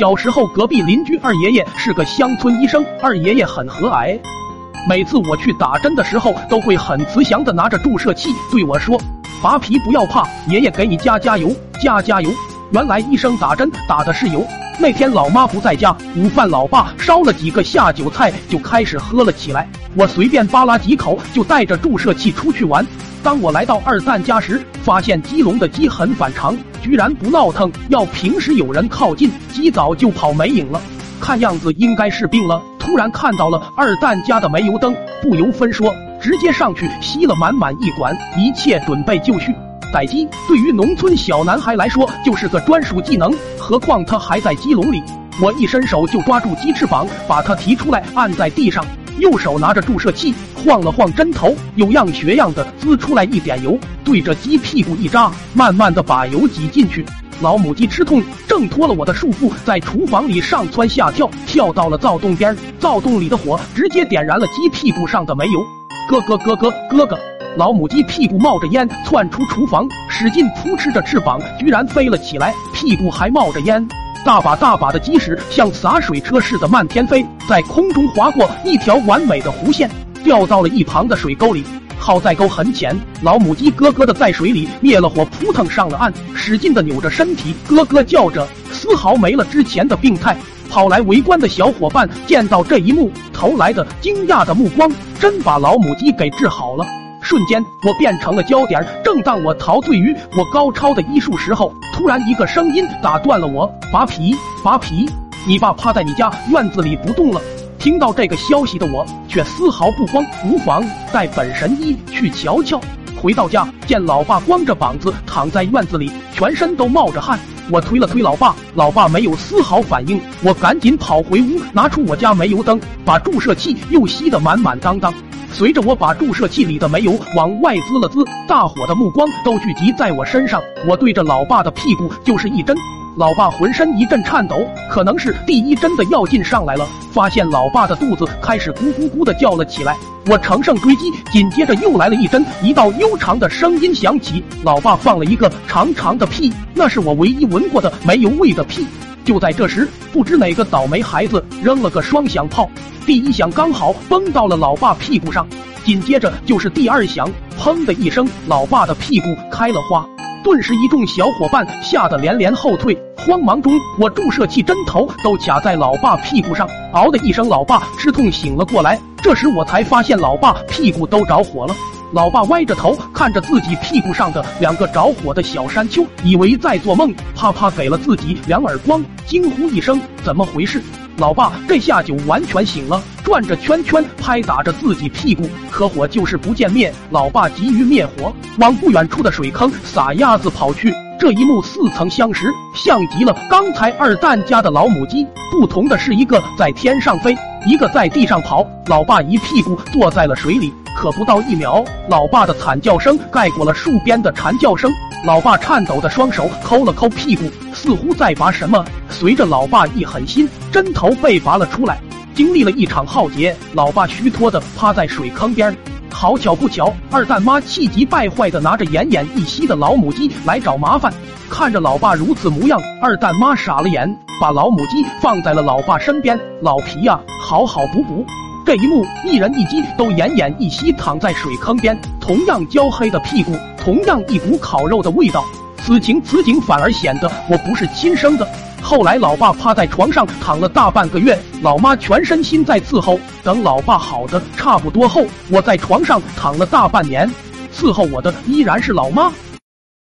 小时候，隔壁邻居二爷爷是个乡村医生，二爷爷很和蔼。每次我去打针的时候，都会很慈祥的拿着注射器对我说：“拔皮不要怕，爷爷给你加加油，加加油。”原来医生打针打的是油。那天老妈不在家，午饭老爸烧了几个下酒菜，就开始喝了起来。我随便扒拉几口，就带着注射器出去玩。当我来到二蛋家时，发现鸡笼的鸡很反常，居然不闹腾。要平时有人靠近，鸡早就跑没影了。看样子应该是病了。突然看到了二蛋家的煤油灯，不由分说，直接上去吸了满满一管，一切准备就绪。逮鸡对于农村小男孩来说就是个专属技能，何况他还在鸡笼里。我一伸手就抓住鸡翅膀，把它提出来按在地上，右手拿着注射器晃了晃针头，有样学样的滋出来一点油，对着鸡屁股一扎，慢慢的把油挤进去。老母鸡吃痛，挣脱了我的束缚，在厨房里上蹿下跳，跳到了灶洞边，灶洞里的火直接点燃了鸡屁股上的煤油。咯咯咯咯咯咯。老母鸡屁股冒着烟窜出厨房，使劲扑哧着翅膀，居然飞了起来，屁股还冒着烟。大把大把的鸡屎像洒水车似的漫天飞，在空中划过一条完美的弧线，掉到了一旁的水沟里。好在沟很浅，老母鸡咯咯的在水里灭了火，扑腾上了岸，使劲的扭着身体，咯咯叫着，丝毫没了之前的病态。跑来围观的小伙伴见到这一幕，投来的惊讶的目光，真把老母鸡给治好了。瞬间，我变成了焦点。正当我陶醉于我高超的医术时候，突然一个声音打断了我：“拔皮，拔皮！你爸趴在你家院子里不动了。”听到这个消息的我，却丝毫不慌，无妨，带本神医去瞧瞧。回到家，见老爸光着膀子躺在院子里，全身都冒着汗。我推了推老爸，老爸没有丝毫反应。我赶紧跑回屋，拿出我家煤油灯，把注射器又吸得满满当当。随着我把注射器里的煤油往外滋了滋，大伙的目光都聚集在我身上。我对着老爸的屁股就是一针，老爸浑身一阵颤抖，可能是第一针的药劲上来了。发现老爸的肚子开始咕咕咕的叫了起来，我乘胜追击，紧接着又来了一针，一道悠长的声音响起，老爸放了一个长长的屁，那是我唯一闻过的煤油味的屁。就在这时，不知哪个倒霉孩子扔了个双响炮。第一响刚好崩到了老爸屁股上，紧接着就是第二响，砰的一声，老爸的屁股开了花。顿时，一众小伙伴吓得连连后退。慌忙中，我注射器针头都卡在老爸屁股上，嗷的一声，老爸吃痛醒了过来。这时我才发现，老爸屁股都着火了。老爸歪着头看着自己屁股上的两个着火的小山丘，以为在做梦，啪啪给了自己两耳光，惊呼一声：“怎么回事？”老爸这下就完全醒了，转着圈圈拍打着自己屁股，可火就是不见灭。老爸急于灭火，往不远处的水坑撒鸭子跑去。这一幕似曾相识，像极了刚才二蛋家的老母鸡。不同的是，一个在天上飞，一个在地上跑。老爸一屁股坐在了水里，可不到一秒，老爸的惨叫声盖过了树边的蝉叫声。老爸颤抖的双手抠了抠屁股，似乎在拔什么。随着老爸一狠心，针头被拔了出来。经历了一场浩劫，老爸虚脱的趴在水坑边。好巧不巧，二蛋妈气急败坏的拿着奄奄一息的老母鸡来找麻烦。看着老爸如此模样，二蛋妈傻了眼，把老母鸡放在了老爸身边。老皮呀，好好补补。这一幕，一人一鸡都奄奄一息躺在水坑边，同样焦黑的屁股，同样一股烤肉的味道。此情此景，反而显得我不是亲生的。后来，老爸趴在床上躺了大半个月，老妈全身心在伺候。等老爸好的差不多后，我在床上躺了大半年，伺候我的依然是老妈。